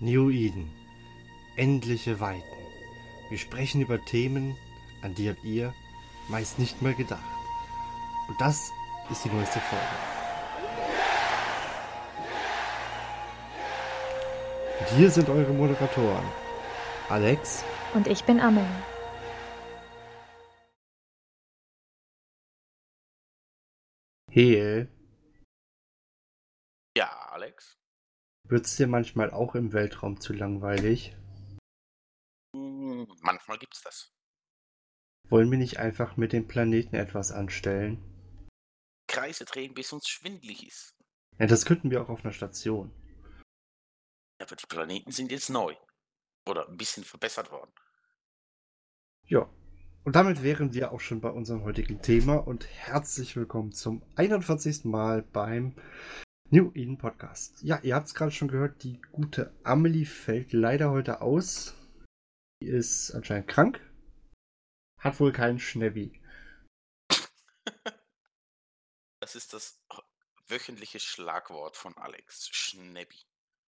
New Eden. Endliche Weiten. Wir sprechen über Themen, an die habt ihr meist nicht mehr gedacht. Und das ist die neueste Folge. Und hier sind eure Moderatoren. Alex. Und ich bin Amelie. Heel. Ja, Alex. Wird's dir manchmal auch im Weltraum zu langweilig? Hm, manchmal gibt's das. Wollen wir nicht einfach mit dem Planeten etwas anstellen? Kreise drehen, bis uns schwindlig ist. Ja, das könnten wir auch auf einer Station. Aber die Planeten sind jetzt neu. Oder ein bisschen verbessert worden. Ja. Und damit wären wir auch schon bei unserem heutigen Thema und herzlich willkommen zum 41. Mal beim New Eden Podcast. Ja, ihr habt es gerade schon gehört, die gute Amelie fällt leider heute aus. Die ist anscheinend krank. Hat wohl keinen Schnäbbi. Das ist das wöchentliche Schlagwort von Alex. Schnäbbi.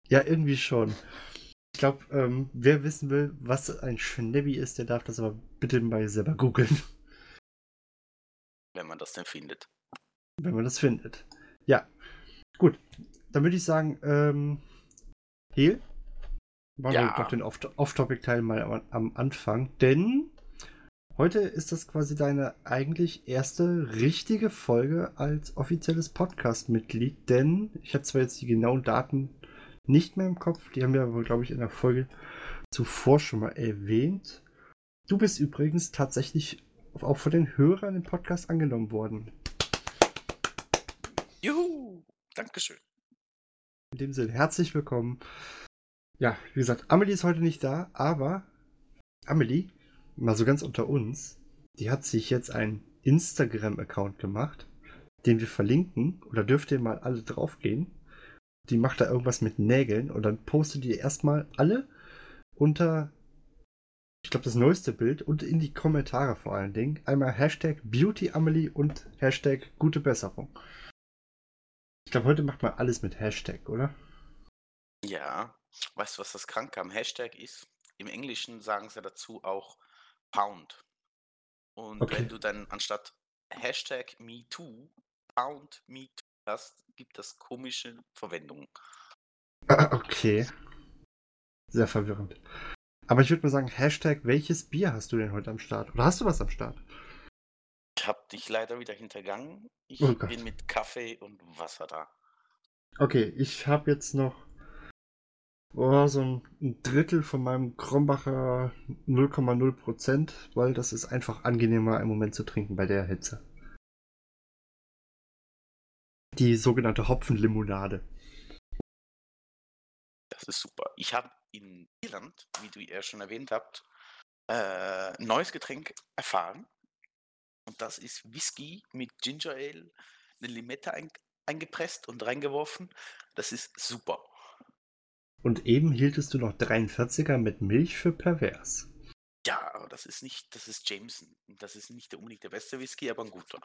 Ja, irgendwie schon. Ich glaube, ähm, wer wissen will, was ein Schnäbbi ist, der darf das aber bitte mal selber googeln. Wenn man das denn findet. Wenn man das findet. Ja. Gut. Dann würde ich sagen, ähm, Hehl, machen Ja. wir doch den Off- Off-Topic-Teil mal am, am Anfang, denn heute ist das quasi deine eigentlich erste richtige Folge als offizielles Podcast-Mitglied, denn ich habe zwar jetzt die genauen Daten nicht mehr im Kopf, die haben wir aber, glaube ich, in der Folge zuvor schon mal erwähnt. Du bist übrigens tatsächlich auch von den Hörern im Podcast angenommen worden. Dankeschön. In dem Sinne, herzlich willkommen. Ja, wie gesagt, Amelie ist heute nicht da, aber Amelie, mal so ganz unter uns, die hat sich jetzt einen Instagram-Account gemacht, den wir verlinken, oder dürft ihr mal alle draufgehen. Die macht da irgendwas mit Nägeln und dann postet ihr erstmal alle unter, ich glaube, das neueste Bild und in die Kommentare vor allen Dingen. Einmal Hashtag BeautyAmelie und Hashtag gute Besserung. Ich glaube, heute macht man alles mit Hashtag, oder? Ja. Weißt du, was das Kranke am Hashtag ist? Im Englischen sagen sie dazu auch Pound. Und Okay. wenn du dann anstatt Hashtag MeToo Pound MeToo hast, gibt das komische Verwendungen. Ah, Okay. Sehr verwirrend. Aber ich würde mal sagen, Hashtag, welches Bier hast du denn heute am Start? Oder hast du was am Start? Ich habe dich leider wieder hintergangen. Ich Oh bin mit Kaffee und Wasser da. Okay, ich habe jetzt noch oh, so ein, Drittel von meinem Krombacher 0,0%, weil das ist einfach angenehmer im Moment zu trinken bei der Hitze. Die sogenannte Hopfenlimonade. Das ist super. Ich habe in Irland, wie du ja schon erwähnt habt, äh, ein neues Getränk erfahren. Und das ist Whisky mit Ginger Ale, eine Limette ein, eingepresst und reingeworfen. Das ist super. Und eben hieltest du noch 43er mit Milch für pervers. Ja, aber das ist nicht, das ist Jameson. Das ist nicht der- unbedingt der beste Whisky, aber ein guter.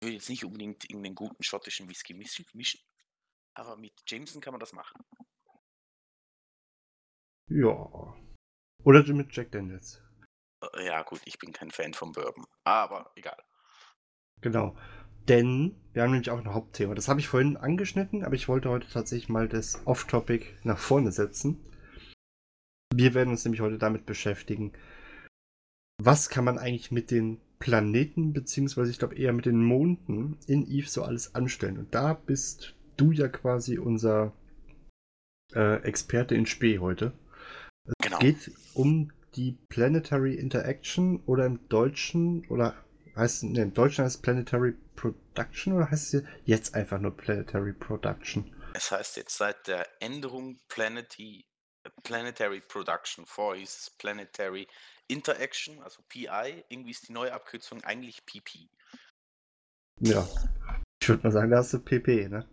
Ich will jetzt nicht unbedingt irgendeinen guten schottischen Whisky mischen, mischen, aber mit Jameson kann man das machen. Ja. Oder mit Jack Daniels. Äh, Ja, gut, ich bin kein Fan von Bourbon, aber egal. Genau. Denn wir haben nämlich auch ein Hauptthema. Das habe ich vorhin angeschnitten, aber ich wollte heute tatsächlich mal das Off-Topic nach vorne setzen. Wir werden uns nämlich heute damit beschäftigen, was kann man eigentlich mit den Planeten, beziehungsweise ich glaube eher mit den Monden in Eve so alles anstellen. Und da bist du ja quasi unser äh, Experte in Spee heute. Es Genau. geht um die Planetary Interaction oder im Deutschen oder heißt ne, im Deutschen heißt es Planetary Production oder heißt es jetzt einfach nur Planetary Production? Es heißt jetzt seit der Änderung Planety, Planetary Production vor hieß es Planetary Interaction, also PI. Irgendwie ist die neue Abkürzung eigentlich PP. Ja. Ich würde mal sagen, da hast du PP, ne?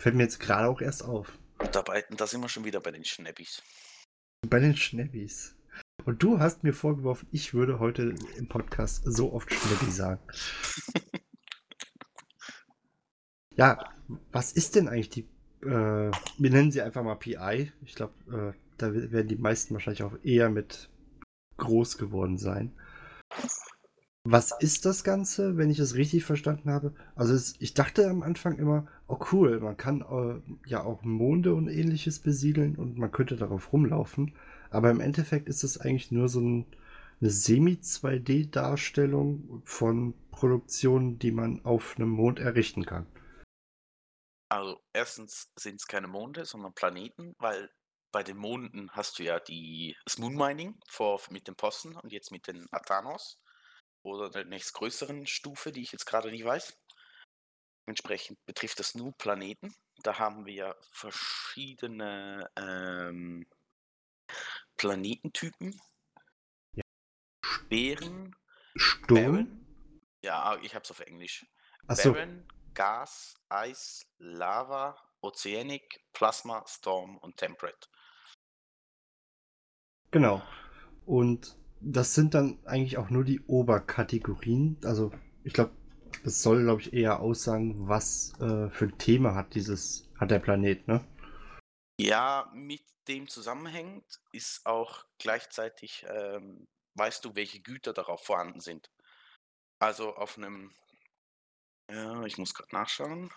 Fällt mir jetzt gerade auch erst auf. Und dabei, da sind wir schon wieder bei den Schnäppis. Bei den Schnäppis. Und du hast mir vorgeworfen, ich würde heute im Podcast so oft Schnäppi sagen. Ja, was ist denn eigentlich die äh, wir nennen sie einfach mal PI. Ich glaube, äh, da werden die meisten wahrscheinlich auch eher mit groß geworden sein. Was ist das Ganze, wenn ich es richtig verstanden habe? Also es, ich dachte am Anfang immer, oh cool, man kann äh, ja auch Monde und ähnliches besiedeln und man könnte darauf rumlaufen. Aber im Endeffekt ist es eigentlich nur so ein, eine Semi-2D-Darstellung von Produktionen, die man auf einem Mond errichten kann. Also erstens sind es keine Monde, sondern Planeten, weil bei den Monden hast du ja die, das Moon Mining vor, mit den Posten und jetzt mit den Athanos oder der nächstgrößeren Stufe, die ich jetzt gerade nicht weiß. Entsprechend betrifft das nur Planeten. Da haben wir ja verschiedene ähm, Planetentypen. Ja. Bären, Sturm? Barren, ja, ich habe es auf Englisch. Achso, Barren, Gas, Eis, Lava, Oceanic, Plasma, Storm und Temperate. genau. Und das sind dann eigentlich auch nur die Oberkategorien. Also ich glaube, das soll, glaube ich, eher aussagen, was äh, für ein Thema hat dieses, hat der Planet, ne? Ja, mit dem zusammenhängend ist auch gleichzeitig, ähm, weißt du, welche Güter darauf vorhanden sind. Also auf einem, ja, ich muss gerade nachschauen.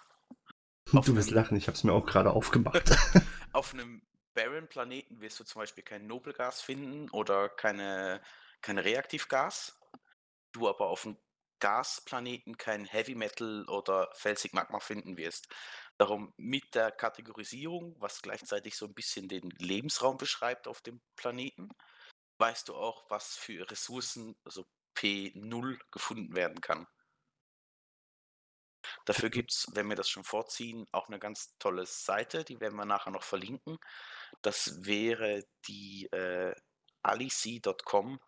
Auf Du wirst lachen, ich habe es mir auch gerade aufgemacht. Auf einem barren Planeten wirst du zum Beispiel kein Nobelgas finden oder keine, kein Reaktivgas. Du aber auf einem Gasplaneten kein Heavy Metal oder felsig Magma finden wirst. Darum mit der Kategorisierung, was gleichzeitig so ein bisschen den Lebensraum beschreibt auf dem Planeten, weißt du auch, was für Ressourcen, also P0, gefunden werden kann. Dafür gibt es, wenn wir das schon vorziehen, auch eine ganz tolle Seite, die werden wir nachher noch verlinken. Das wäre die äh, alic.com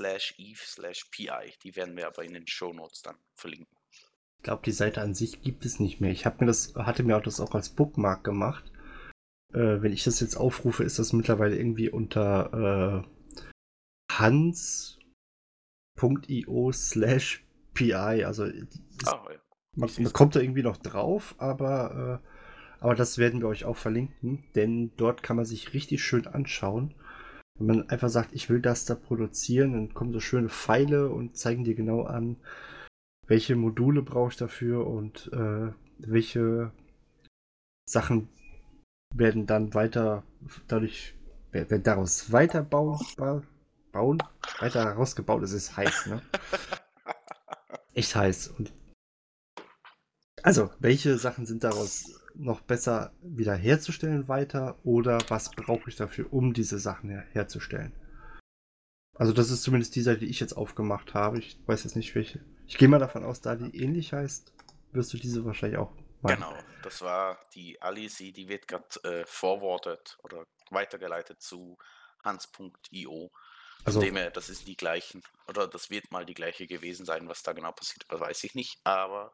slash eve slash pi. Die werden wir aber in den Shownotes dann verlinken. Ich glaube, die Seite an sich gibt es nicht mehr. Ich habe mir das, hatte mir auch das auch als Bookmark gemacht. Äh, wenn ich das jetzt aufrufe, ist das mittlerweile irgendwie unter äh, hans.io slash pi. Also Ah, ja. Man, man kommt da irgendwie noch drauf, aber, äh, aber das werden wir euch auch verlinken, denn dort kann man sich richtig schön anschauen. Wenn man einfach sagt, ich will das da produzieren, dann kommen so schöne Pfeile und zeigen dir genau an, welche Module brauche ich dafür und äh, welche Sachen werden dann weiter dadurch wer- werden daraus weiter bauen, ba- bauen weiter herausgebaut. Es ist heiß, ne? Echt heiß. Und also, welche Sachen sind daraus noch besser wieder herzustellen weiter oder was brauche ich dafür, um diese Sachen her herzustellen? Also, das ist zumindest die Seite, die ich jetzt aufgemacht habe. Ich weiß jetzt nicht, welche. Ich gehe mal davon aus, da die ähnlich heißt, wirst du diese wahrscheinlich auch meinen. Genau, das war die Alice, die wird gerade äh, forwarded oder weitergeleitet zu hans.io. Also, dem her, das ist die gleichen, oder das wird mal die gleiche gewesen sein, was da genau passiert, das weiß ich nicht, aber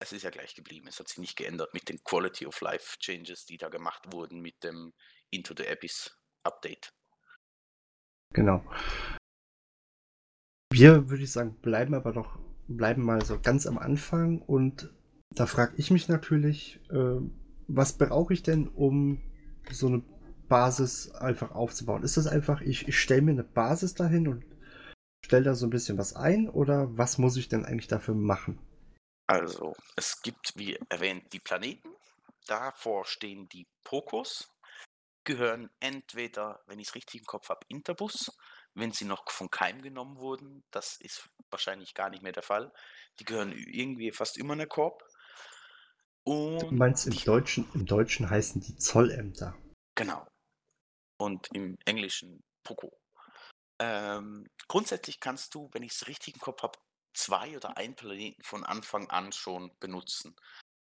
es ist ja gleich geblieben, es hat sich nicht geändert mit den Quality of Life Changes, die da gemacht wurden mit dem Into the Abyss Update. genau. Wir, würde ich sagen, bleiben aber doch, bleiben mal so ganz am Anfang und da frage ich mich natürlich, äh, was brauche ich denn, um so eine Basis einfach aufzubauen? Ist das einfach, ich, ich stelle mir eine Basis dahin und stelle da so ein bisschen was ein oder was muss ich denn eigentlich dafür machen? Also, es gibt, wie erwähnt, die Planeten, davor stehen die Pokos, gehören entweder, wenn ich es richtig im Kopf habe, Interbus, wenn sie noch von Keim genommen wurden, das ist wahrscheinlich gar nicht mehr der Fall. Die gehören irgendwie fast immer in der Korb. Du Und meinst, im Deutschen, im Deutschen heißen die Zollämter. Genau. Und im Englischen Poco. Ähm, grundsätzlich kannst du, wenn ich es richtig im Kopf habe, zwei oder ein Planeten von Anfang an schon benutzen.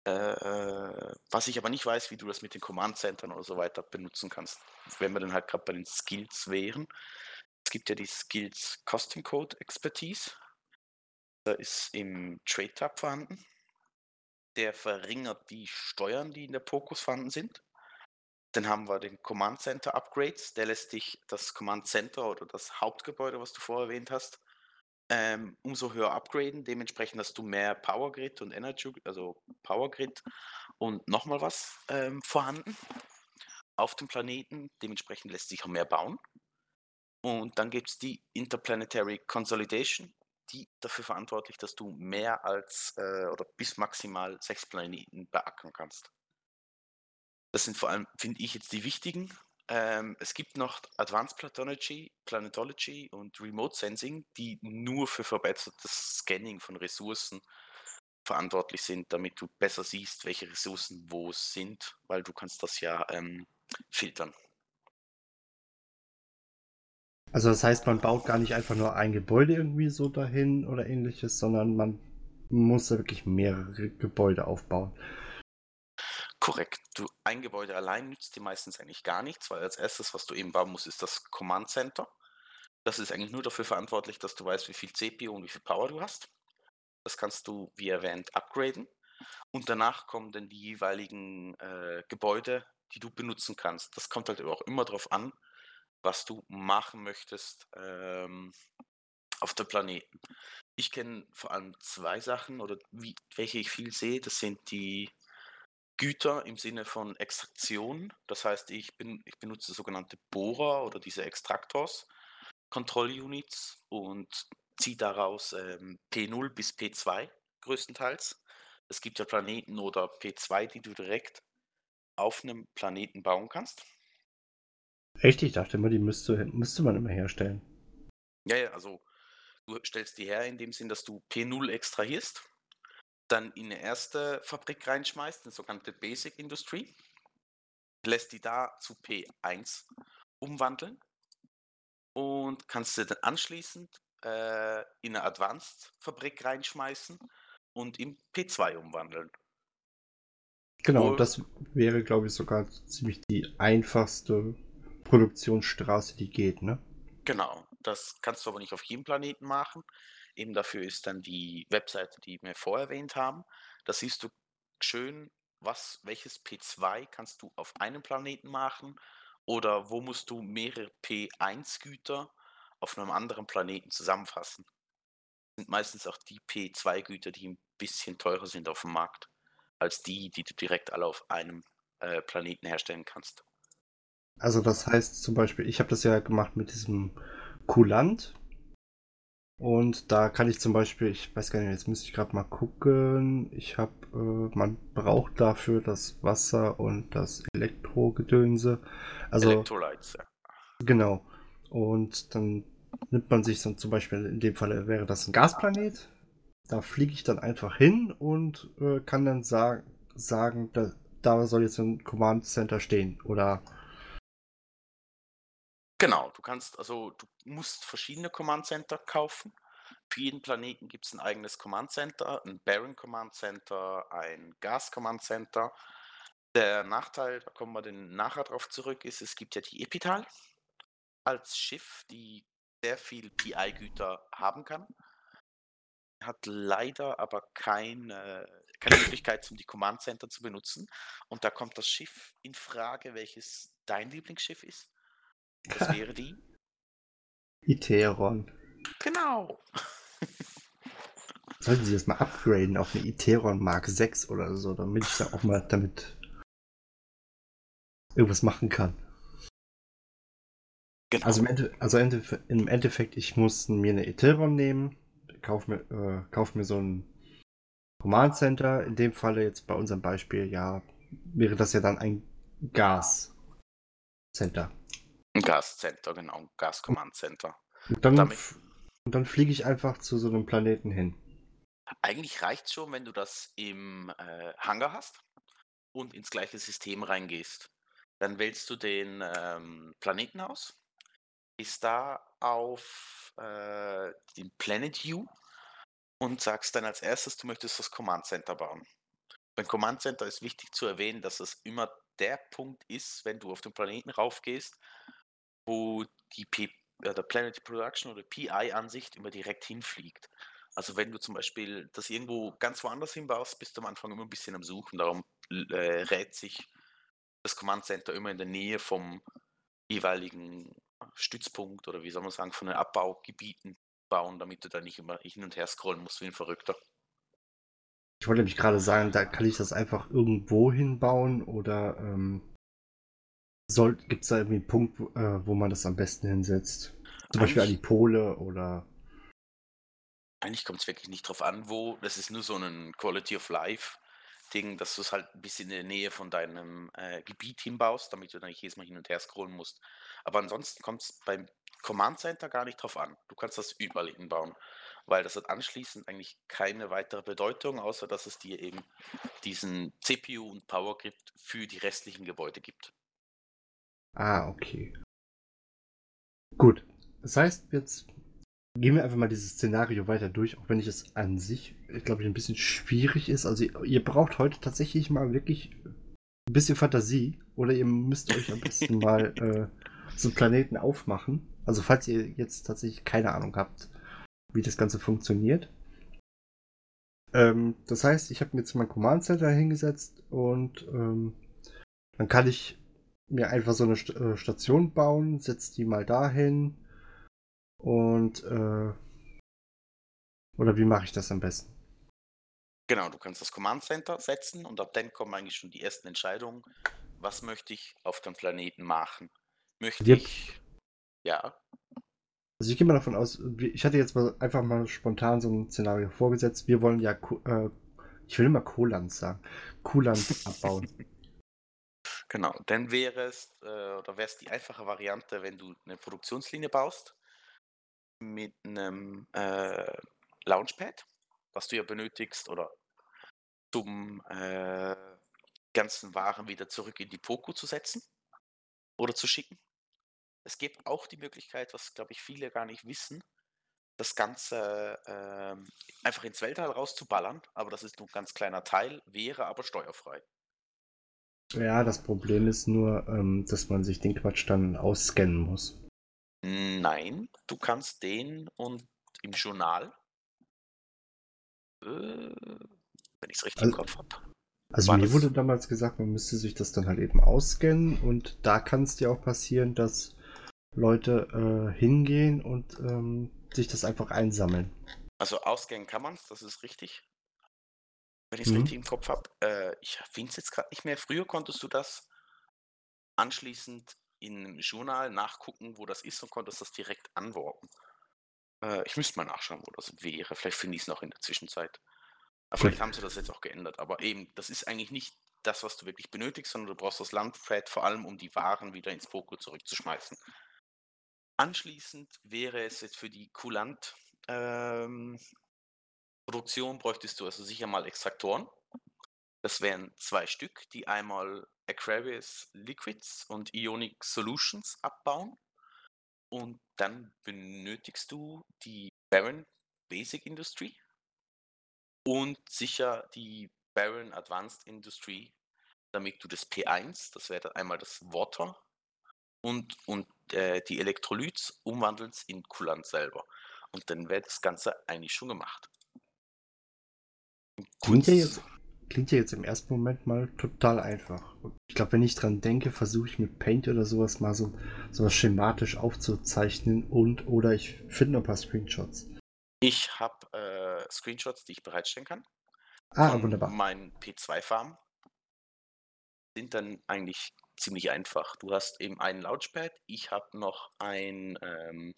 Äh, was ich aber nicht weiß, wie du das mit den Command-Centern oder so weiter benutzen kannst. Wenn wir dann halt gerade bei den Skills wären. Es gibt ja die Skills Custom Code Expertise. Da ist im Trade Tab vorhanden. Der verringert die Steuern, die in der Pokus vorhanden sind. Dann haben wir den Command Center Upgrades. Der lässt dich das Command Center oder das Hauptgebäude, was du vorher erwähnt hast, ähm, umso höher upgraden. Dementsprechend hast du mehr Power Grid und Energy, also Power Grid und nochmal was ähm, vorhanden auf dem Planeten. Dementsprechend lässt sich auch mehr bauen. Und dann gibt es die Interplanetary Consolidation, die dafür verantwortlich, dass du mehr als äh, oder bis maximal sechs Planeten beackern kannst. Das sind vor allem, finde ich, jetzt die wichtigen. Ähm, es gibt noch Advanced Planetology, Planetology und Remote Sensing, die nur für verbessertes Scanning von Ressourcen verantwortlich sind, damit du besser siehst, welche Ressourcen wo sind, weil du kannst das ja ähm, filtern. Also das heißt, man baut gar nicht einfach nur ein Gebäude irgendwie so dahin oder ähnliches, sondern man muss da wirklich mehrere Gebäude aufbauen. Korrekt. Du, ein Gebäude allein nützt dir meistens eigentlich gar nichts, weil als erstes, was du eben bauen musst, ist das Command Center. Das ist eigentlich nur dafür verantwortlich, dass du weißt, wie viel CPU und wie viel Power du hast. Das kannst du, wie erwähnt, upgraden. Und danach kommen dann die jeweiligen äh, Gebäude, die du benutzen kannst. Das kommt halt auch immer darauf an, was du machen möchtest ähm, auf der Planeten. Ich kenne vor allem zwei Sachen oder wie, welche ich viel sehe. Das sind die Güter im Sinne von Extraktion. Das heißt, ich, bin, ich benutze sogenannte Bohrer oder diese Extraktors, Kontrollunits und ziehe daraus ähm, P0 bis P2 größtenteils. Es gibt ja Planeten oder P2, die du direkt auf einem Planeten bauen kannst. Echt? Ich dachte immer, die müsste, müsste man immer herstellen. Ja, ja, also du stellst die her in dem Sinn, dass du P0 extrahierst, dann in eine erste Fabrik reinschmeißt, eine sogenannte Basic Industry, lässt die da zu P1 umwandeln und kannst sie dann anschließend äh, in eine Advanced Fabrik reinschmeißen und in P2 umwandeln. Genau, Wo, das wäre, glaube ich, sogar ziemlich die einfachste Produktionsstraße, die geht, ne? Genau, das kannst du aber nicht auf jedem Planeten machen. Eben dafür ist dann die Webseite, die wir vorher erwähnt haben. Da siehst du schön, was, welches P2 kannst du auf einem Planeten machen oder wo musst du mehrere P1-Güter auf einem anderen Planeten zusammenfassen. Das sind meistens auch die P2-Güter, die ein bisschen teurer sind auf dem Markt, als die, die du direkt alle auf einem äh, Planeten herstellen kannst. Also das heißt zum Beispiel, ich habe das ja gemacht mit diesem Kulant. Und da kann ich zum Beispiel, ich weiß gar nicht, jetzt müsste ich gerade mal gucken. Ich habe, äh, man braucht dafür das Wasser und das Elektrogedönse. Also, Electrolytes, ja. Genau. Und dann nimmt man sich so zum Beispiel, in dem Fall wäre das ein Gasplanet. Da fliege ich dann einfach hin und äh, kann dann sag, sagen, da, da soll jetzt ein Command Center stehen. Oder Genau, du kannst, also du musst verschiedene Command Center kaufen. Für jeden Planeten gibt es ein eigenes Command Center, ein Baron Command Center, ein Gas Command Center. Der Nachteil, da kommen wir dann nachher drauf zurück, ist, es gibt ja die Epital als Schiff, die sehr viel PI-Güter haben kann. Hat leider aber keine, keine Möglichkeit, um die Command Center zu benutzen. Und da kommt das Schiff in Frage, welches dein Lieblingsschiff ist. Das wäre die? Iteron. Genau. Sollten Sie das mal upgraden auf eine Iteron Mark 6 oder so, damit ich da auch mal damit irgendwas machen kann. Genau. Also, im, Ende, also im Endeffekt, ich muss mir eine Iteron nehmen, kauf mir, äh, kauf mir so ein Command Center. In dem Falle jetzt bei unserem Beispiel, ja, wäre das ja dann ein Gas Center. Ein Gascenter, genau, ein Gas-Command-Center. Und dann, Damit, und dann fliege ich einfach zu so einem Planeten hin. Eigentlich reicht es schon, wenn du das im äh, Hangar hast und ins gleiche System reingehst. Dann wählst du den ähm, Planeten aus, gehst da auf äh, den Planet View und sagst dann als erstes, du möchtest das Command Center bauen. Beim Command Center ist wichtig zu erwähnen, dass es immer der Punkt ist, wenn du auf den Planeten raufgehst, wo die P äh, der Planet Production oder PI-Ansicht immer direkt hinfliegt. Also wenn du zum Beispiel das irgendwo ganz woanders hinbaust, bist du am Anfang immer ein bisschen am Suchen. Darum äh, rät sich das Command Center immer in der Nähe vom jeweiligen Stützpunkt oder wie soll man sagen, von den Abbaugebieten bauen, damit du da nicht immer hin und her scrollen musst wie ein Verrückter. Ich wollte nämlich gerade sagen, da kann ich das einfach irgendwo hinbauen oder ähm, gibt es da irgendwie einen Punkt, wo, äh, wo man das am besten hinsetzt? Zum Beispiel an die Pole oder. Eigentlich kommt es wirklich nicht drauf an, wo. Das ist nur so ein Quality of Life Ding, dass du es halt ein bisschen in der Nähe von deinem äh, Gebiet hinbaust, damit du dann nicht jedes Mal hin und her scrollen musst. Aber ansonsten kommt es beim Command Center gar nicht drauf an. Du kannst das überall hinbauen, weil das hat anschließend eigentlich keine weitere Bedeutung, außer dass es dir eben diesen CPU und Power Grid für die restlichen Gebäude gibt. Ah, okay. Gut. Das heißt, jetzt gehen wir einfach mal dieses Szenario weiter durch, auch wenn ich es an sich, glaube ich, ein bisschen schwierig ist. Also ihr braucht heute tatsächlich mal wirklich ein bisschen Fantasie oder ihr müsst euch am besten mal äh, so einen Planeten aufmachen. Also falls ihr jetzt tatsächlich keine Ahnung habt, wie das Ganze funktioniert. Ähm, das heißt, ich habe mir jetzt mein Command Center hingesetzt und ähm, dann kann ich mir einfach so eine St äh, Station bauen, setze die mal dahin und äh, oder wie mache ich das am besten? Genau, du kannst das Command Center setzen und ab dann kommen eigentlich schon die ersten Entscheidungen. Was möchte ich auf dem Planeten machen? Möchte yep. ich. Ja. Also ich gehe mal davon aus, ich hatte jetzt mal einfach mal spontan so ein Szenario vorgesetzt. Wir wollen ja, äh, ich will immer Koland sagen, Kuland abbauen. Genau, dann wäre es, äh, oder wäre es die einfache Variante, wenn du eine Produktionslinie baust mit einem äh, Launchpad, was du ja benötigst, oder zum äh, ganzen Waren wieder zurück in die Poco zu setzen oder zu schicken. Es gibt auch die Möglichkeit, was glaube ich viele gar nicht wissen, das Ganze äh, einfach ins Weltall rauszuballern, aber das ist nur ein ganz kleiner Teil, wäre aber steuerfrei. Ja, das Problem ist nur, ähm, dass man sich den Quatsch dann ausscannen muss. Nein, du kannst den und im Journal, äh, wenn ich es richtig also, im Kopf habe. Also mir wurde damals gesagt, man müsste sich das dann halt eben ausscannen und da kann es dir auch passieren, dass Leute äh, hingehen und ähm, sich das einfach einsammeln. Also ausgehen kann man es, das ist richtig. Wenn ich es mhm. richtig im Kopf habe. Äh, ich finde es jetzt gerade nicht mehr. Früher konntest du das anschließend in einem Journal nachgucken, wo das ist und konntest das direkt antworten. Äh, ich müsste mal nachschauen, wo das wäre. Vielleicht finde ich es noch in der Zwischenzeit. Aber vielleicht haben sie das jetzt auch geändert. Aber eben, das ist eigentlich nicht das, was du wirklich benötigst, sondern du brauchst das Landpad vor allem, um die Waren wieder ins Poco zurückzuschmeißen. Anschließend wäre es jetzt für die Kulant ähm, Produktion bräuchtest du also sicher mal Extraktoren. Das wären zwei Stück, die einmal Aquarius Liquids und Ionic Solutions abbauen. Und dann benötigst du die Baron Basic Industry und sicher die Baron Advanced Industry, damit du das P1, das wäre dann einmal das Water, und, und äh, die Elektrolyts umwandelst in Kulant selber. Und dann wäre das Ganze eigentlich schon gemacht. Klingt ja, jetzt, klingt ja jetzt im ersten Moment mal total einfach. Ich glaube, wenn ich dran denke, versuche ich mit Paint oder sowas mal so sowas schematisch aufzuzeichnen und oder ich finde ein paar Screenshots. Ich habe äh, Screenshots, die ich bereitstellen kann. Ah, wunderbar. Mein P2-Farm sind dann eigentlich ziemlich einfach. Du hast eben einen Launchpad, ich habe noch ein, ähm,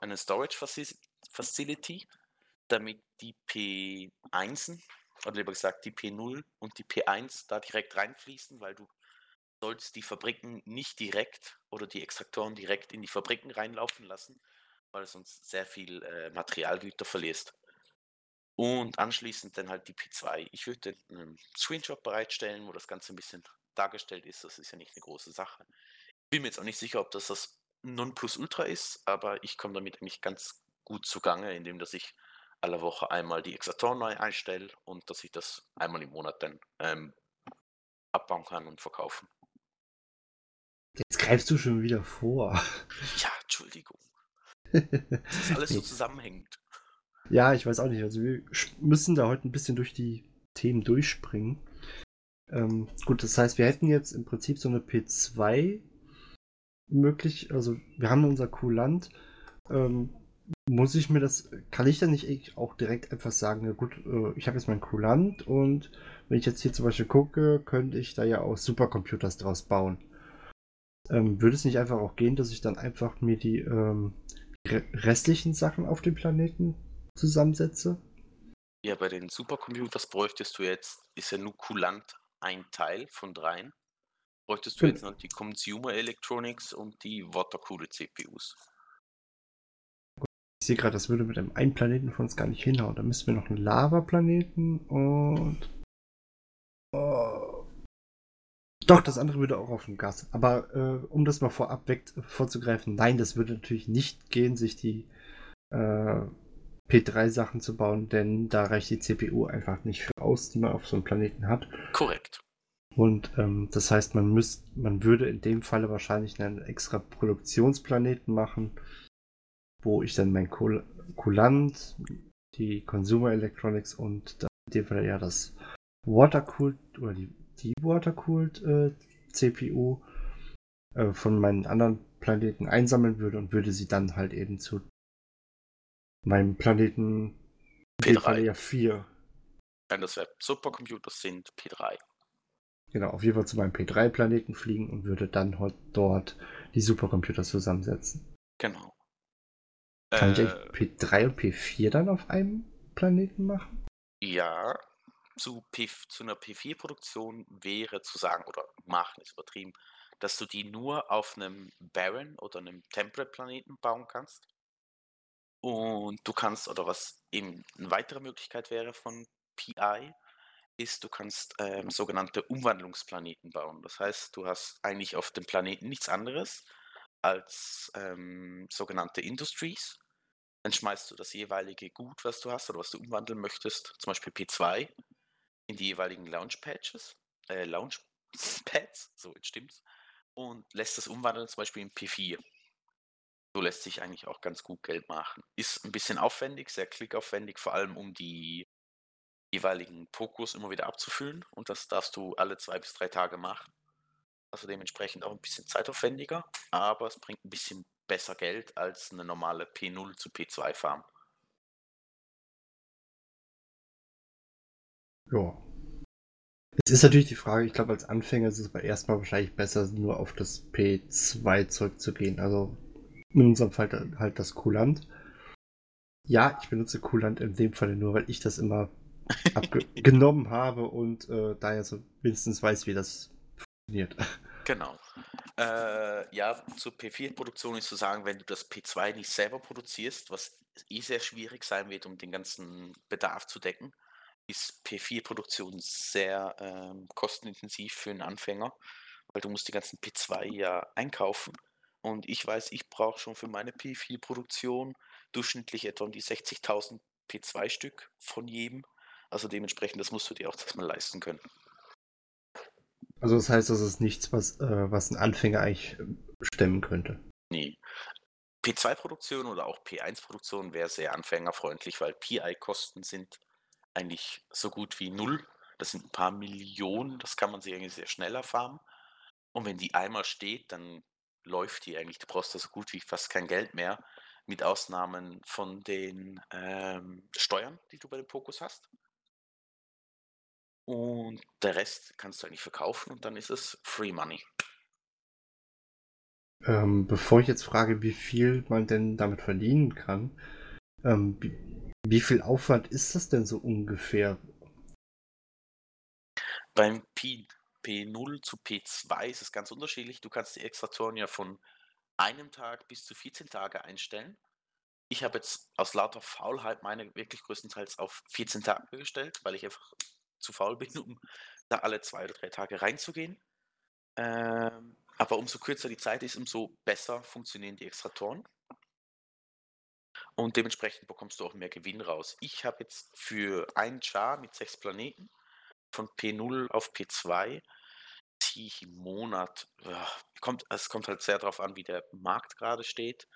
eine Storage Facility, damit die P1 oder lieber gesagt die P0 und die P1 da direkt reinfließen, weil du sollst die Fabriken nicht direkt oder die Extraktoren direkt in die Fabriken reinlaufen lassen, weil du sonst sehr viel äh, Materialgüter verlierst. Und anschließend dann halt die P2. Ich würde einen Screenshot bereitstellen, wo das Ganze ein bisschen dargestellt ist. Das ist ja nicht eine große Sache. Ich bin mir jetzt auch nicht sicher, ob das das Nonplusultra ist, aber ich komme damit eigentlich ganz gut zugange, indem dass ich alle Woche einmal die Exatoren neu einstelle und dass ich das einmal im Monat dann ähm, abbauen kann und verkaufen. Jetzt greifst du schon wieder vor. Ja, Entschuldigung. das ist alles so zusammenhängend. Ja, ich weiß auch nicht. Also wir müssen da heute ein bisschen durch die Themen durchspringen. Ähm, gut, das heißt, wir hätten jetzt im Prinzip so eine P2 möglich. Also wir haben unser Kulant. Ähm, muss ich mir das, kann ich dann nicht auch direkt etwas sagen, na gut, äh, ich habe jetzt mein Kulant und wenn ich jetzt hier zum Beispiel gucke, könnte ich da ja auch Supercomputers draus bauen. Ähm, würde es nicht einfach auch gehen, dass ich dann einfach mir die ähm, restlichen Sachen auf dem Planeten zusammensetze? Ja, bei den Supercomputers bräuchtest du jetzt, ist ja nur Kulant ein Teil von dreien. Bräuchtest du jetzt noch die Consumer Electronics und die Watercooled CPUs. Ich sehe gerade, das würde mit einem einen Planeten von uns gar nicht hinhauen. Da müssten wir noch einen Lava-Planeten und. Oh. Doch, das andere würde auch auf dem Gas. Aber äh, um das mal vorab weg vorzugreifen, nein, das würde natürlich nicht gehen, sich die äh, P3-Sachen zu bauen, denn da reicht die CPU einfach nicht für aus, die man auf so einem Planeten hat. Korrekt. Und ähm, das heißt, man müsste, man würde in dem Falle wahrscheinlich einen extra Produktionsplaneten machen, wo ich dann mein Kulant, die Consumer Electronics und dann in dem Fall ja das Watercooled oder die, die Watercooled äh, CPU äh, von meinen anderen Planeten einsammeln würde und würde sie dann halt eben zu meinem Planeten P3. Ja 4. Wenn das Web Supercomputers sind, P3. Genau, auf jeden Fall zu meinem P3-Planeten fliegen und würde dann dort die Supercomputer zusammensetzen. Genau. Kann äh, ich P3 und P4 dann auf einem Planeten machen? Ja, zu, P, zu einer P4-Produktion wäre zu sagen, oder machen ist übertrieben, dass du die nur auf einem Barren oder einem Temperate-Planeten bauen kannst. Und du kannst, oder was eben eine weitere Möglichkeit wäre von PI, ist, du kannst ähm, sogenannte Umwandlungsplaneten bauen. Das heißt, du hast eigentlich auf dem Planeten nichts anderes als ähm, sogenannte Industries. Dann schmeißt du das jeweilige Gut, was du hast oder was du umwandeln möchtest, zum Beispiel P2, in die jeweiligen Launch-Patches, äh, Launch-Pads, so jetzt stimmt's, und lässt das umwandeln zum Beispiel in P4. So lässt sich eigentlich auch ganz gut Geld machen. Ist ein bisschen aufwendig, sehr klickaufwendig, vor allem um die jeweiligen Pokos immer wieder abzufüllen. Und das darfst du alle zwei bis drei Tage machen. Also dementsprechend auch ein bisschen zeitaufwendiger, aber es bringt ein bisschen besser Geld als eine normale P0 zu P2 Farm. Ja. Es ist natürlich die Frage, ich glaube, als Anfänger ist es aber erstmal wahrscheinlich besser, nur auf das P2 zurückzugehen. Also in unserem Fall halt das Kulant. Ja, ich benutze Kulant in dem Fall nur, weil ich das immer genommen habe und äh, daher so wenigstens weiß, wie das funktioniert. Genau. Äh, ja, zur P4-Produktion ist zu sagen, wenn du das P2 nicht selber produzierst, was eh sehr schwierig sein wird, um den ganzen Bedarf zu decken, ist P4-Produktion sehr ähm, kostenintensiv für einen Anfänger, weil du musst die ganzen P2 ja einkaufen und ich weiß, ich brauche schon für meine P4-Produktion durchschnittlich etwa um die 60.000 P2-Stück von jedem. Also dementsprechend, das musst du dir auch erstmal leisten können. Also das heißt, das ist nichts, was, äh, was ein Anfänger eigentlich ähm, stemmen könnte. Nee. P2-Produktion oder auch P1-Produktion wäre sehr anfängerfreundlich, weil PI-Kosten sind eigentlich so gut wie null. Das sind ein paar Millionen, das kann man sich eigentlich sehr schnell erfahren. Und wenn die einmal steht, dann läuft die eigentlich. Du brauchst da so gut wie fast kein Geld mehr, mit Ausnahmen von den ähm, Steuern, die du bei den Pokus hast. Und der Rest kannst du eigentlich verkaufen und dann ist es Free Money. Ähm, bevor ich jetzt frage, wie viel man denn damit verdienen kann, ähm, wie, wie, viel Aufwand ist das denn so ungefähr? Beim P P0 zu P2 ist es ganz unterschiedlich. Du kannst die Extraktoren ja von einem Tag bis zu 14 Tage einstellen. Ich habe jetzt aus lauter Faulheit meine wirklich größtenteils auf 14 Tage gestellt, weil ich einfach zu faul bin, um da alle zwei oder drei Tage reinzugehen. Ähm, aber umso kürzer die Zeit ist, umso besser funktionieren die Extraktoren. Und dementsprechend bekommst du auch mehr Gewinn raus. Ich habe jetzt für ein Char mit sechs Planeten von P0 auf P2 ziehe ich im Monat, ja, kommt, es kommt halt sehr darauf an, wie der Markt gerade steht.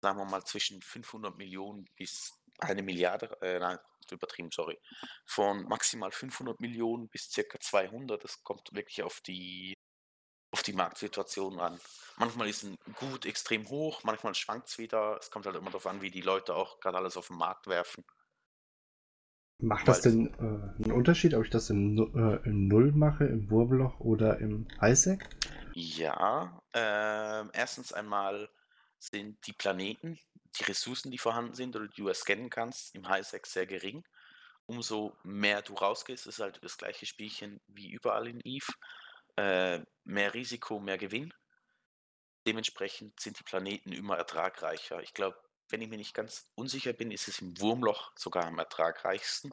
Sagen wir mal zwischen 500 Millionen bis eine Milliarde, äh, nein, übertrieben, sorry, von maximal 500 Millionen bis circa 200. Das kommt wirklich auf die, auf die Marktsituation an. Manchmal ist ein Gut extrem hoch, manchmal schwankt es wieder. Es kommt halt immer darauf an, wie die Leute auch gerade alles auf den Markt werfen. Macht das denn äh, einen Unterschied, ob ich das im, äh, im Null mache, im Wurmloch oder im Isaac? Ja, äh, erstens einmal sind die Planeten, die Ressourcen, die vorhanden sind oder die du scannen kannst, im Highsec sehr gering. Umso mehr du rausgehst, ist halt das gleiche Spielchen wie überall in Eve. Äh, mehr Risiko, mehr Gewinn. Dementsprechend sind die Planeten immer ertragreicher. Ich glaube, wenn ich mir nicht ganz unsicher bin, ist es im Wurmloch sogar am ertragreichsten.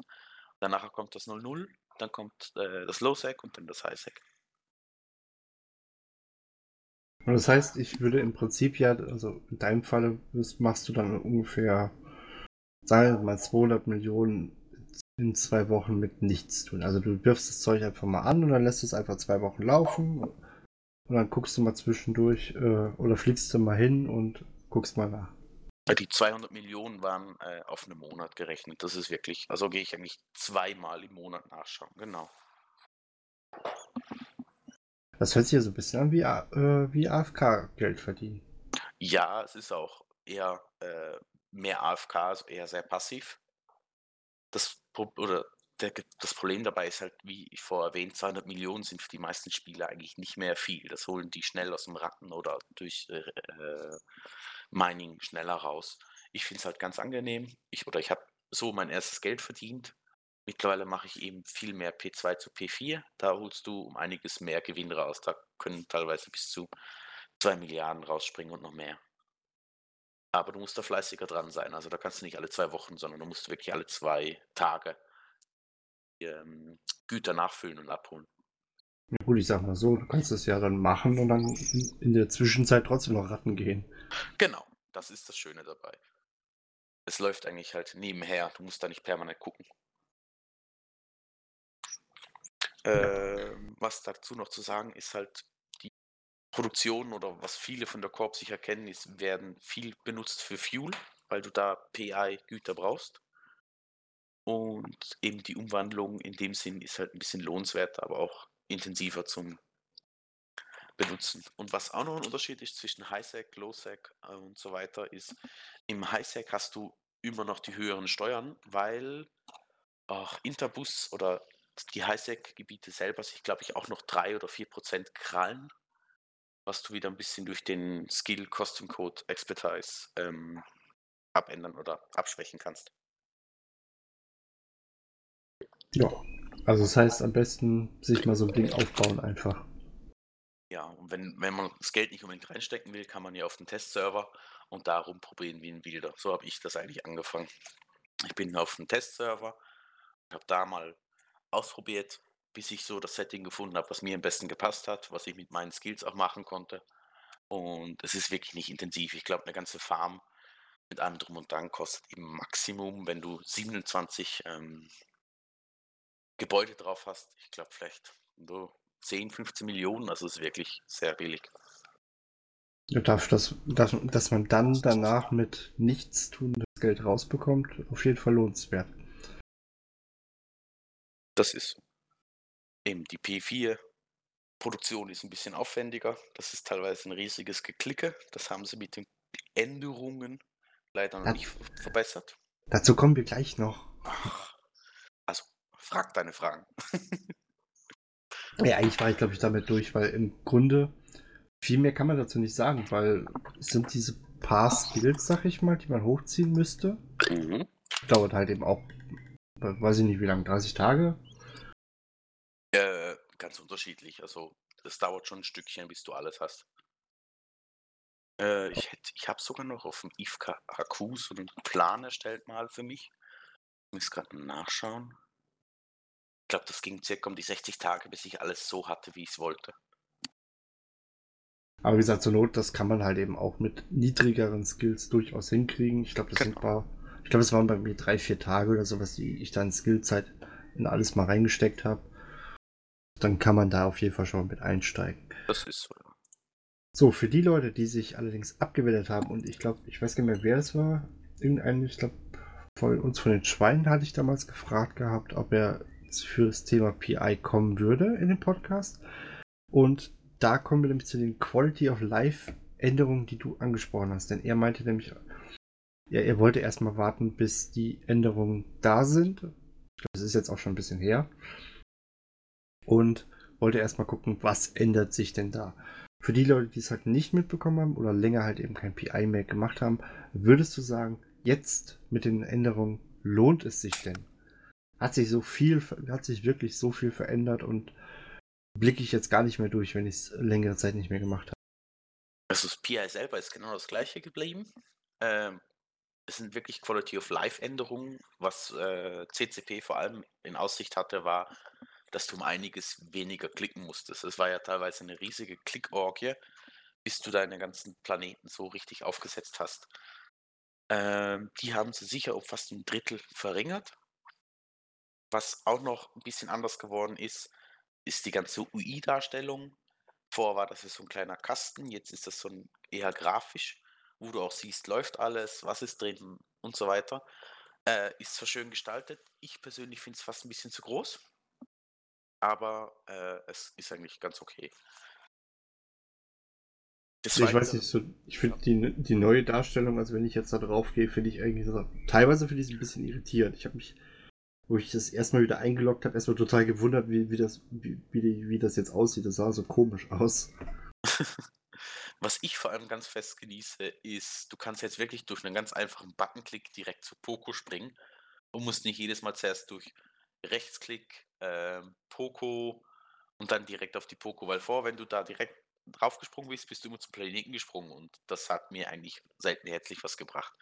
Danach kommt das 0-0, dann kommt äh, das Low-Sec und dann das High-Sec. Und das heißt, ich würde im Prinzip ja, also in deinem Falle machst du dann ungefähr, sagen wir mal, 200 Millionen in zwei Wochen mit nichts tun. Also du wirfst das Zeug einfach mal an und dann lässt es einfach zwei Wochen laufen und dann guckst du mal zwischendurch äh, oder fliegst du mal hin und guckst mal nach. Die 200 Millionen waren äh, auf einen Monat gerechnet. Das ist wirklich, also gehe ich eigentlich zweimal im Monat nachschauen. Genau. Das hört sich ja so ein bisschen an wie, äh, wie AFK-Geld verdienen. Ja, es ist auch eher äh, mehr AFK, also eher sehr passiv. Das, oder der, das Problem dabei ist halt, wie ich vorher erwähnt, 200 Millionen sind für die meisten Spieler eigentlich nicht mehr viel. Das holen die schnell aus dem Ratten oder durch äh, äh Mining schneller raus. Ich finde es halt ganz angenehm. Ich, oder ich habe so mein erstes Geld verdient Mittlerweile mache ich eben viel mehr P2 zu P4. Da holst du um einiges mehr Gewinn raus. Da können teilweise bis zu 2 Milliarden rausspringen und noch mehr. Aber du musst da fleißiger dran sein. Also da kannst du nicht alle zwei Wochen, sondern du musst wirklich alle zwei Tage ähm, Güter nachfüllen und abholen. Ja gut, ich sag mal so, du kannst es ja dann machen und dann in der Zwischenzeit trotzdem noch Ratten gehen. Genau, das ist das Schöne dabei. Es läuft eigentlich halt nebenher. Du musst da nicht permanent gucken. Äh, was dazu noch zu sagen ist halt, die Produktion oder was viele von der Korb sich erkennen, ist, werden viel benutzt für Fuel, weil du da PI-Güter brauchst. Und eben die Umwandlung in dem Sinn ist halt ein bisschen lohnenswerter, aber auch intensiver zum benutzen. Und was auch noch ein Unterschied ist zwischen Highsec, Lowsec äh, und so weiter, ist, im Highsec hast du immer noch die höheren Steuern, weil auch Interbus oder die Highsec-Gebiete selber sich, glaube ich, auch noch 3 oder 4 Prozent krallen, was du wieder ein bisschen durch den Skill Custom Code Expertise ähm, abändern oder abschwächen kannst. Ja, also das heißt am besten sich mal so ein Ding aufbauen einfach. Ja, und wenn, wenn man das Geld nicht unbedingt reinstecken will, kann man ja auf den Testserver und darum probieren wie ein Wilder. So habe ich das eigentlich angefangen. Ich bin auf dem Testserver, habe da mal ausprobiert, bis ich so das Setting gefunden habe, was mir am besten gepasst hat, was ich mit meinen Skills auch machen konnte. Und es ist wirklich nicht intensiv. Ich glaube, eine ganze Farm mit allem drum und dran kostet im Maximum, wenn du 27 ähm, Gebäude drauf hast, ich glaube vielleicht so 10, 15 Millionen, also ist wirklich sehr billig. Dass, dass, dass man dann danach mit nichts tun das Geld rausbekommt, auf jeden Fall lohnenswert. Das ist eben die P4. Produktion ist ein bisschen aufwendiger. Das ist teilweise ein riesiges Geklicke. Das haben sie mit den Änderungen leider noch ja. nicht verbessert. Dazu kommen wir gleich noch. Also, frag deine Fragen. ja, eigentlich war ich, glaube ich, damit durch, weil im Grunde viel mehr kann man dazu nicht sagen, weil es sind diese paar Skills, sag ich mal, die man hochziehen müsste. Mhm. Dauert halt eben auch weiß ich nicht wie lange, 30 Tage? Äh, ganz unterschiedlich. Also es dauert schon ein Stückchen, bis du alles hast. Äh, ich ich habe sogar noch auf dem IFK HQ so einen Plan erstellt mal für mich. Ich muss gerade nachschauen. Ich glaube, das ging circa um die 60 Tage, bis ich alles so hatte, wie ich es wollte. Aber wie gesagt, zur Not, das kann man halt eben auch mit niedrigeren Skills durchaus hinkriegen. Ich glaube, das genau. sind ein paar ich glaube, es waren bei mir drei, vier Tage oder sowas, die ich dann Skillzeit in alles mal reingesteckt habe. Dann kann man da auf jeden Fall schon mit einsteigen. Das ist so. So, für die Leute, die sich allerdings abgewendet haben, und ich glaube, ich weiß gar nicht mehr, wer es war, irgendein, ich glaube, von uns von den Schweinen hatte ich damals gefragt gehabt, ob er für das Thema PI kommen würde in den Podcast. Und da kommen wir nämlich zu den Quality of Life Änderungen, die du angesprochen hast. Denn er meinte nämlich, ja, er wollte erstmal warten, bis die Änderungen da sind. Das ist jetzt auch schon ein bisschen her. Und wollte erstmal gucken, was ändert sich denn da. Für die Leute, die es halt nicht mitbekommen haben oder länger halt eben kein PI mehr gemacht haben, würdest du sagen, jetzt mit den Änderungen lohnt es sich denn? Hat sich so viel, hat sich wirklich so viel verändert und blicke ich jetzt gar nicht mehr durch, wenn ich es längere Zeit nicht mehr gemacht habe. Also das PI selber ist genau das gleiche geblieben. Ähm, es sind wirklich Quality of Life Änderungen. Was äh, CCP vor allem in Aussicht hatte, war, dass du um einiges weniger klicken musstest. Es war ja teilweise eine riesige Klickorgie, bis du deine ganzen Planeten so richtig aufgesetzt hast. Ähm, die haben sie sicher um fast ein Drittel verringert. Was auch noch ein bisschen anders geworden ist, ist die ganze UI-Darstellung. Vorher war das so ein kleiner Kasten, jetzt ist das so ein eher grafisch, wo du auch siehst, läuft alles, was ist drin und so weiter. Äh, ist zwar schön gestaltet, ich persönlich finde es fast ein bisschen zu groß, aber äh, es ist eigentlich ganz okay. Also ich weiß nicht, so, ich finde die, die neue Darstellung, also wenn ich jetzt da drauf gehe, finde ich eigentlich so, teilweise finde ich es ein bisschen irritierend. Ich habe mich wo ich das erstmal wieder eingeloggt habe, erstmal total gewundert, wie, wie, das, wie, wie, wie das jetzt aussieht. Das sah so komisch aus. Was ich vor allem ganz fest genieße, ist, du kannst jetzt wirklich durch einen ganz einfachen Buttonklick direkt zu Poco springen und musst nicht jedes Mal zuerst durch Rechtsklick, äh, Poco und dann direkt auf die Poco, weil vor, wenn du da direkt draufgesprungen bist, bist du immer zum Planeten gesprungen und das hat mir eigentlich selten herzlich was gebracht,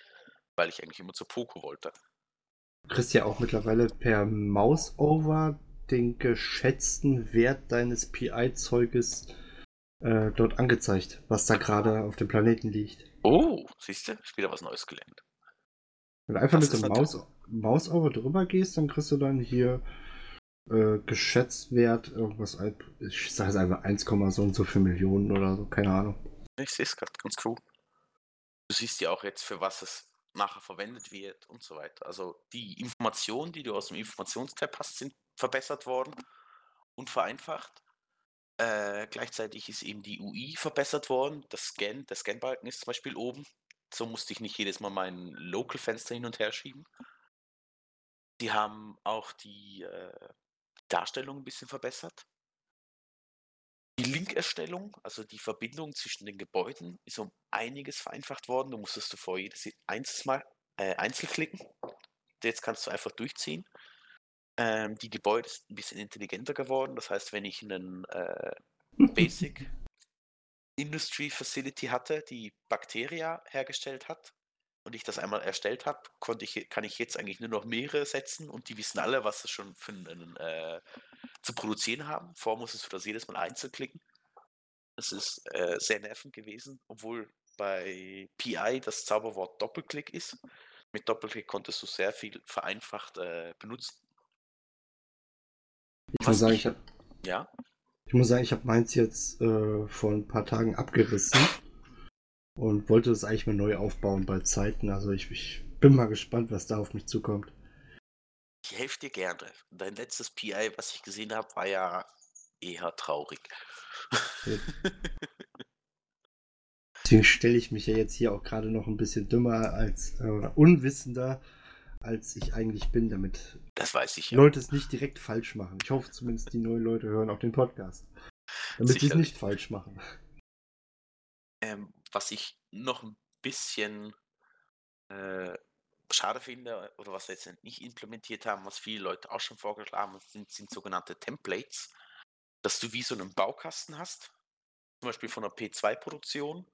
weil ich eigentlich immer zu Poco wollte. Du kriegst ja auch mittlerweile per Mouse-Over den geschätzten Wert deines PI-Zeuges äh, dort angezeigt, was da gerade auf dem Planeten liegt. Oh, siehst du? Ich wieder was Neues gelernt. Wenn du einfach das mit dem Mouse, Mouse-Over drüber gehst, dann kriegst du dann hier äh, geschätzt Wert irgendwas, ich sage es einfach 1, so und so für Millionen oder so, keine Ahnung. Ich sehe es gerade ganz cool. Du siehst ja auch jetzt, für was es nachher verwendet wird und so weiter. Also die Informationen, die du aus dem Informationstab hast, sind verbessert worden und vereinfacht. Äh, gleichzeitig ist eben die UI verbessert worden. Das Scan, der Scanbalken ist zum Beispiel oben. So musste ich nicht jedes Mal mein Local-Fenster hin und her schieben. Die haben auch die äh, Darstellung ein bisschen verbessert. Die Linkerstellung, also die Verbindung zwischen den Gebäuden, ist um einiges vereinfacht worden. Du musstest zuvor jedes Mal äh, einzeln klicken. Jetzt kannst du einfach durchziehen. Ähm, die Gebäude sind ein bisschen intelligenter geworden. Das heißt, wenn ich einen äh, Basic Industry Facility hatte, die Bacteria hergestellt hat, und ich das einmal erstellt habe, konnte ich, kann ich jetzt eigentlich nur noch mehrere setzen und die wissen alle, was sie schon für einen, äh, zu produzieren haben. Vor musstest du das jedes Mal einzeln klicken. Das ist äh, sehr nervend gewesen, obwohl bei PI das Zauberwort Doppelklick ist. Mit Doppelklick konntest du sehr viel vereinfacht äh, benutzen. Ich muss sagen, ich, hab, ja? ich muss sagen, ich habe meins jetzt äh, vor ein paar Tagen abgerissen und wollte es eigentlich mal neu aufbauen bei Zeiten. Also ich, ich bin mal gespannt, was da auf mich zukommt. Ich helfe dir gerne. Dein letztes PI, was ich gesehen habe, war ja eher traurig. Deswegen stelle ich mich ja jetzt hier auch gerade noch ein bisschen dümmer als äh, unwissender, als ich eigentlich bin, damit das weiß ich ja. Leute es nicht direkt falsch machen. Ich hoffe zumindest, die neuen Leute hören auch den Podcast. Damit sie es nicht falsch machen. Ähm, was ich noch ein bisschen äh, schade finde, oder was wir jetzt nicht implementiert haben, was viele Leute auch schon vorgeschlagen haben, sind, sind sogenannte Templates. Dass du wie so einen Baukasten hast, zum Beispiel von einer P2-Produktion,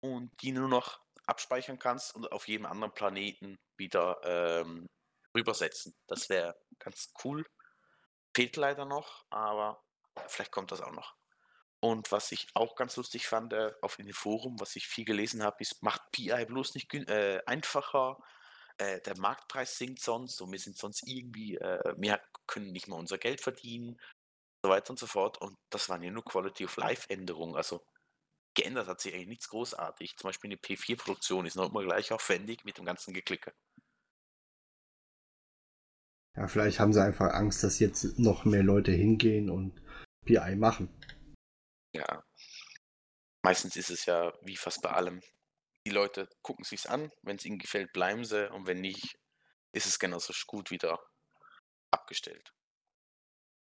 und die nur noch abspeichern kannst und auf jedem anderen Planeten wieder ähm, rübersetzen. Das wäre ganz cool. Fehlt leider noch, aber vielleicht kommt das auch noch. Und was ich auch ganz lustig fand äh, auf dem Forum, was ich viel gelesen habe, ist, macht PI bloß nicht äh, einfacher. Äh, der Marktpreis sinkt sonst und wir sind sonst irgendwie, äh, wir können nicht mal unser Geld verdienen, so weiter und so fort. Und das waren ja nur Quality of Life Änderungen. Also geändert hat sich eigentlich nichts großartig. Zum Beispiel eine P4-Produktion ist noch immer gleich aufwendig mit dem ganzen Geklicke. Ja, vielleicht haben sie einfach Angst, dass jetzt noch mehr Leute hingehen und PI machen. Ja. Meistens ist es ja wie fast bei allem. Die Leute gucken sich's an, wenn es ihnen gefällt, bleiben sie und wenn nicht, ist es genauso gut wieder abgestellt.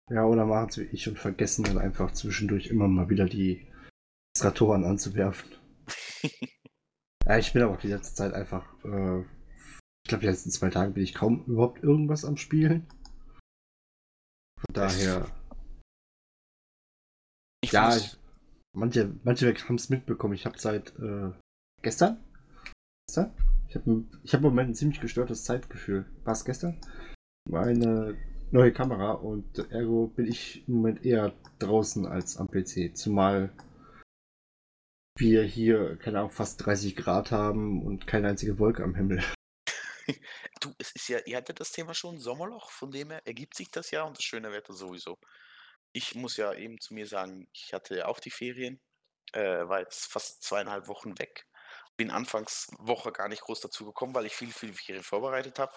Ja, oder machen es wie ich und vergessen dann einfach zwischendurch immer mal wieder die Administratoren anzuwerfen. ja, ich bin aber auch die letzte Zeit einfach, äh, ich glaube, die letzten zwei Tage bin ich kaum überhaupt irgendwas am Spielen. Von daher. Ich ja, ich, manche, manche haben es mitbekommen. Ich habe seit äh, gestern? Gestern? Ich habe ich hab im Moment ein ziemlich gestörtes Zeitgefühl. War es gestern? Meine neue Kamera und ergo bin ich im Moment eher draußen als am PC. Zumal wir hier, keine Ahnung, fast 30 Grad haben und keine einzige Wolke am Himmel. Du, es ist ja, ihr hattet das Thema schon Sommerloch, von dem her ergibt sich das ja und das schöne Wetter sowieso. Ich muss ja eben zu mir sagen, ich hatte ja auch die Ferien, äh, war jetzt fast zweieinhalb Wochen weg. Bin Anfangswoche gar nicht groß dazu gekommen, weil ich viel, viel Ferien vorbereitet habe.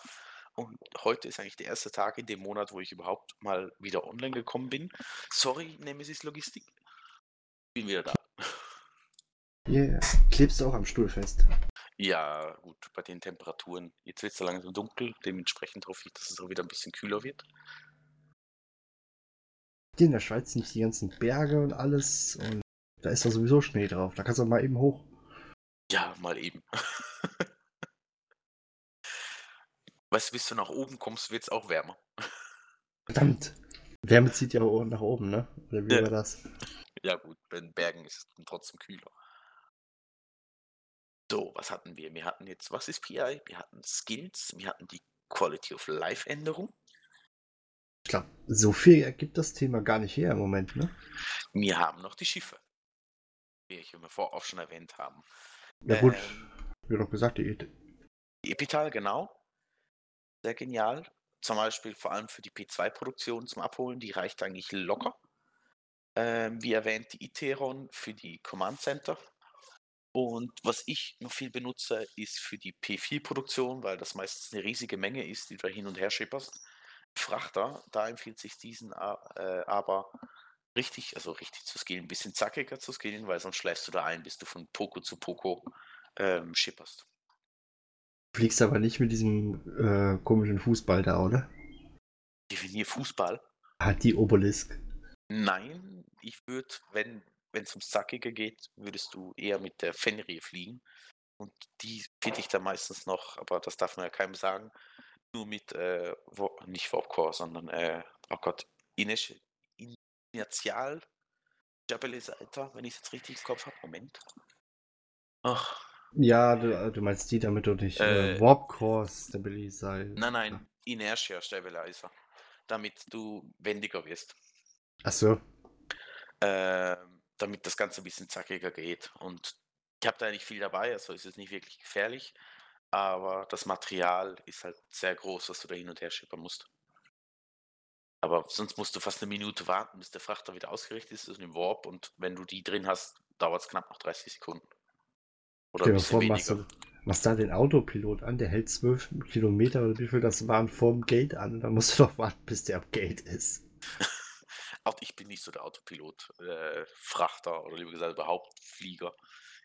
Und heute ist eigentlich der erste Tag in dem Monat, wo ich überhaupt mal wieder online gekommen bin. Sorry, Nemesis Logistik. Bin wieder da. Yeah. Klebst du auch am Stuhl fest? Ja, gut, bei den Temperaturen. Jetzt wird es langsam dunkel, dementsprechend hoffe ich, dass es auch wieder ein bisschen kühler wird. Hier in der Schweiz nicht die ganzen Berge und alles. Und da ist doch sowieso Schnee drauf. Da kannst du mal eben hoch. Ja, mal eben. Weißt du, bis du nach oben kommst, wird es auch wärmer. Verdammt. Wärme zieht ja auch nach oben, ne? Oder wie Ja. war das? Ja gut, bei den Bergen ist es trotzdem kühler. So, was hatten wir? Wir hatten jetzt, was ist PI? Wir hatten Skills, wir hatten die Quality of Life Änderung. Ich glaube, so viel ergibt das Thema gar nicht her im Moment, ne? Wir haben noch die Schiffe, die ich immer vorher auch schon erwähnt haben. Ja gut, Ähm, wie doch gesagt, die Die Epital, genau. Sehr genial. Zum Beispiel vor allem für die P2-Produktion zum Abholen, die reicht eigentlich locker. Ähm, wie erwähnt, die Iteron für die Command Center. Und was ich noch viel benutze, ist für die P4-Produktion, weil das meistens eine riesige Menge ist, die du da hin und her schipperst. Frachter, da empfiehlt sich diesen äh, aber richtig, also richtig zu skillen, ein bisschen zackiger zu skillen, weil sonst schläfst du da ein, bis du von Poco zu Poco ähm, schipperst. fliegst aber nicht mit diesem äh, komischen Fußball da, oder? Definier Fußball. Hat die Obelisk. Nein, ich würde, wenn wenn es ums Zackige geht, würdest du eher mit der Fenrir fliegen. Und die finde ich dann meistens noch, aber das darf man ja keinem sagen, nur mit, äh, Wo- nicht Warpcore, sondern, äh, oh Gott, Inish, Initial Stabilisator, wenn ich es jetzt richtig im Kopf habe. Moment. Ach, Ja, du, du meinst die, damit du nicht äh, Äh, Warp Core Stabilizer. nein, nein, Inertia Stabilizer, damit du wendiger wirst. Achso. ähm, damit das Ganze ein bisschen zackiger geht. Und ich habe da nicht viel dabei, also ist es nicht wirklich gefährlich, aber das Material ist halt sehr groß, was du da hin und her schippern musst. Aber sonst musst du fast eine Minute warten, bis der Frachter wieder ausgerichtet ist, ist ein Warp und wenn du die drin hast, dauert es knapp noch 30 Sekunden. Oder Stell ein dir bisschen vor, machst, weniger. du, machst da den Autopilot an, der hält 12 Kilometer oder wie viel das waren vorm Gate an. Dann musst du doch warten, bis der am Gate ist. Auch ich bin nicht so der Autopilot, äh, Frachter oder lieber gesagt überhaupt Flieger.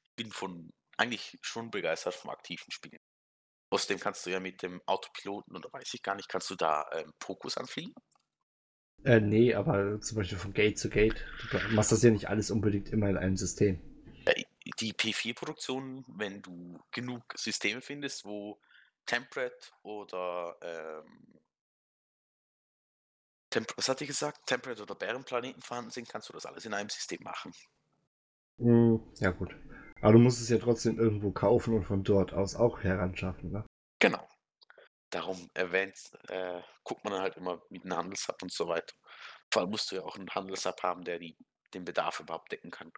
Ich bin von eigentlich schon begeistert vom aktiven Spielen. Außerdem kannst du ja mit dem Autopiloten, oder weiß ich gar nicht, kannst du da ähm, Pokus anfliegen? Äh, nee, aber zum Beispiel von Gate zu Gate. Du machst das ja nicht alles unbedingt immer in einem System. Die P4-Produktion, wenn du genug Systeme findest, wo Temperate oder ähm, Temp was hatte ich gesagt? Temperate oder Bärenplaneten vorhanden sind, kannst du das alles in einem System machen. Hm, ja, gut. Aber du musst es ja trotzdem irgendwo kaufen und von dort aus auch heranschaffen, ne? Genau. Darum erwähnt, äh, guckt man halt immer mit einem Handelshub und so weiter. Vor allem musst du ja auch einen Handelshub haben, der die, den Bedarf überhaupt decken kann.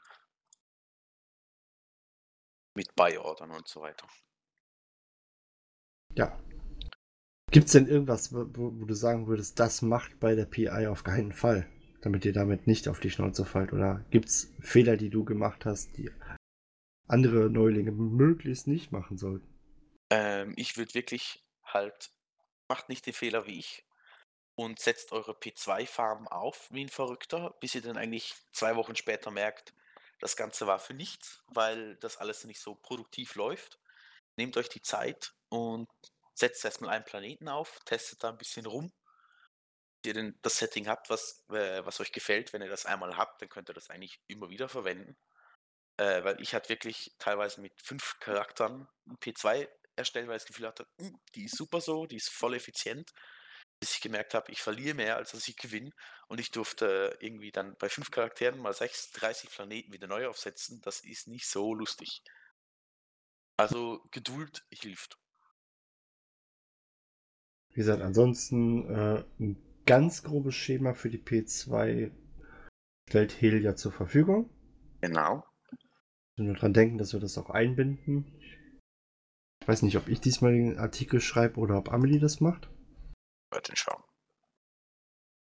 Mit Buy-Ordern und so weiter. Ja. Gibt's denn irgendwas, wo, wo du sagen würdest, das macht bei der PI auf keinen Fall, damit ihr damit nicht auf die Schnauze fallt? Oder gibt's Fehler, die du gemacht hast, die andere Neulinge möglichst nicht machen sollten? Ähm, ich würde wirklich halt, macht nicht den Fehler wie ich. und setzt eure P2-Farben auf wie ein Verrückter, bis ihr dann eigentlich zwei Wochen später merkt, das Ganze war für nichts, weil das alles nicht so produktiv läuft. Nehmt euch die Zeit und setzt erstmal einen Planeten auf, testet da ein bisschen rum. Wenn ihr denn das Setting habt, was, äh, was euch gefällt, wenn ihr das einmal habt, dann könnt ihr das eigentlich immer wieder verwenden. Äh, weil ich hatte wirklich teilweise mit fünf Charakteren ein P2 erstellt, weil ich das Gefühl hatte, "Hm, die ist super so, die ist voll effizient. Bis ich gemerkt habe, ich verliere mehr, als dass ich gewinne. Und ich durfte irgendwie dann bei fünf Charakteren mal 36 Planeten wieder neu aufsetzen. Das ist nicht so lustig. Also Geduld hilft. Wie gesagt, ansonsten äh, ein ganz grobes Schema für die P2 stellt Helia zur Verfügung. Genau. Nur dran denken, dass wir das auch einbinden. Ich weiß nicht, ob ich diesmal den Artikel schreibe oder ob Amelie das macht. Warte schauen.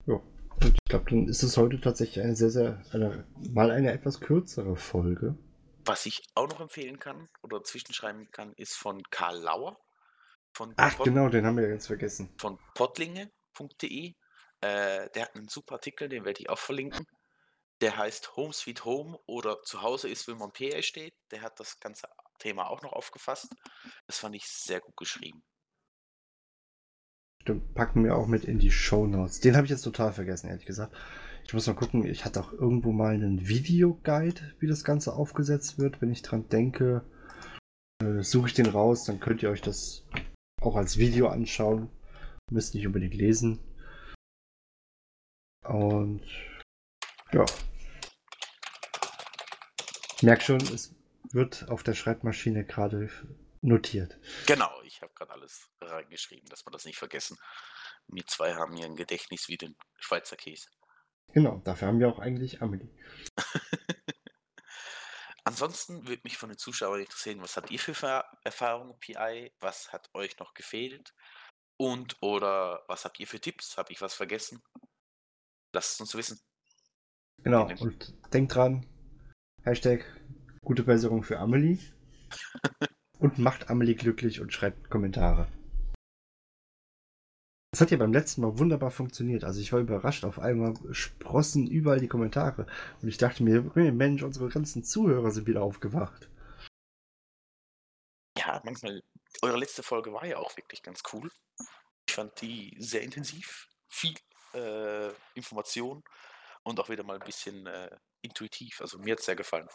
Ja. Und ich glaube, dann ist es heute tatsächlich eine sehr, sehr, eine, mal eine etwas kürzere Folge. Was ich auch noch empfehlen kann oder zwischenschreiben kann, ist von Karl Lauer. Von Ach, Pod- genau, den haben wir ganz vergessen. Von podlinge.de. Äh, der hat einen super Artikel, den werde ich auch verlinken. Der heißt Home Sweet Home oder Zuhause ist, wenn man PA steht. Der hat das ganze Thema auch noch aufgefasst. Das fand ich sehr gut geschrieben. Stimmt, packen wir auch mit in die Show Notes. Den habe ich jetzt total vergessen, ehrlich gesagt. Ich muss mal gucken, ich hatte auch irgendwo mal einen Videoguide, wie das Ganze aufgesetzt wird. Wenn ich dran denke, äh, suche ich den raus, dann könnt ihr euch das auch als Video anschauen. Müsst nicht unbedingt lesen. Und ja. Ich merke schon, es wird auf der Schreibmaschine gerade notiert. Genau, ich habe gerade alles reingeschrieben, dass wir das nicht vergessen. Wir zwei haben hier ein Gedächtnis wie den Schweizer Käse. Genau, dafür haben wir auch eigentlich Amelie. Ansonsten würde mich von den Zuschauern interessieren, was habt ihr für Erfahrungen PI? Was hat euch noch gefehlt? Und oder was habt ihr für Tipps? Habe ich was vergessen? Lasst es uns wissen. Genau, und denkt dran, Hashtag gute Besserung für Amelie. und macht Amelie glücklich und schreibt Kommentare. Das hat ja beim letzten Mal wunderbar funktioniert. Also ich war überrascht. Auf einmal sprossen überall die Kommentare. Und ich dachte mir, Mensch, unsere ganzen Zuhörer sind wieder aufgewacht. Ja, manchmal, eure letzte Folge war ja auch wirklich ganz cool. Ich fand die sehr intensiv, viel äh, Information und auch wieder mal ein bisschen äh, intuitiv. Also mir hat es sehr gefallen.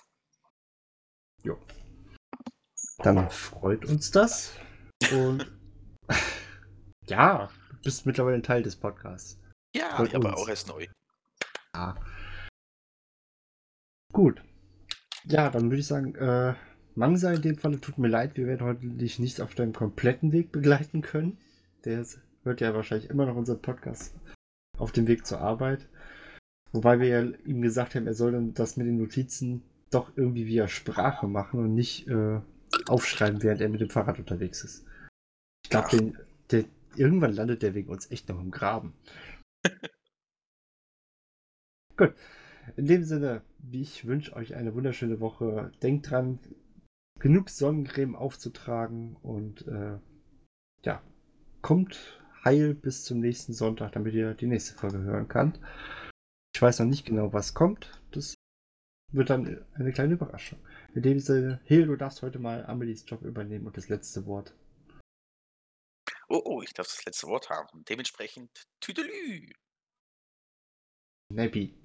Jo. Dann freut uns das. Und ja, bist mittlerweile ein Teil des Podcasts. Ja, Freut ich aber auch erst neu. Ja. Gut. Ja, dann würde ich sagen, äh, Mangsa in dem Falle tut mir leid, wir werden heute dich nicht auf deinem kompletten Weg begleiten können. Der hört ja wahrscheinlich immer noch unseren Podcast auf dem Weg zur Arbeit. Wobei wir ja ihm gesagt haben, er soll dann das mit den Notizen doch irgendwie via Sprache machen und nicht äh, aufschreiben, während er mit dem Fahrrad unterwegs ist. Ich glaube, den- irgendwann landet der wegen uns echt noch im Graben. Gut. In dem Sinne, ich wünsche euch eine wunderschöne Woche. Denkt dran, genug Sonnencreme aufzutragen und äh, ja, kommt heil bis zum nächsten Sonntag, damit ihr die nächste Folge hören könnt. Ich weiß noch nicht genau, was kommt. Das wird dann eine kleine Überraschung. In dem Sinne, Hill, du darfst heute mal Amelies Job übernehmen und das letzte Wort. Oh, oh, ich darf das letzte Wort haben. Dementsprechend Tüdelü. Nappy.